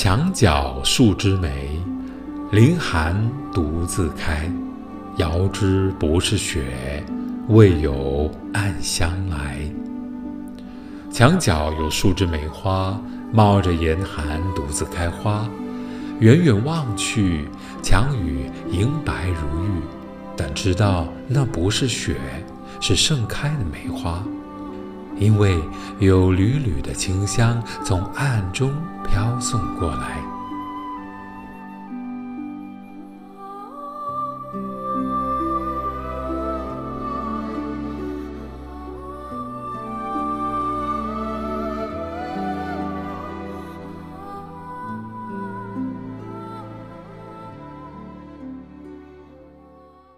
墙角数枝梅，凌寒独自开。遥知不是雪，为有暗香来。墙角有数枝梅花，冒着严寒独自开花。远远望去，墙宇银白如玉，但知道那不是雪，是盛开的梅花。因为有缕缕的清香从暗中飘送过来。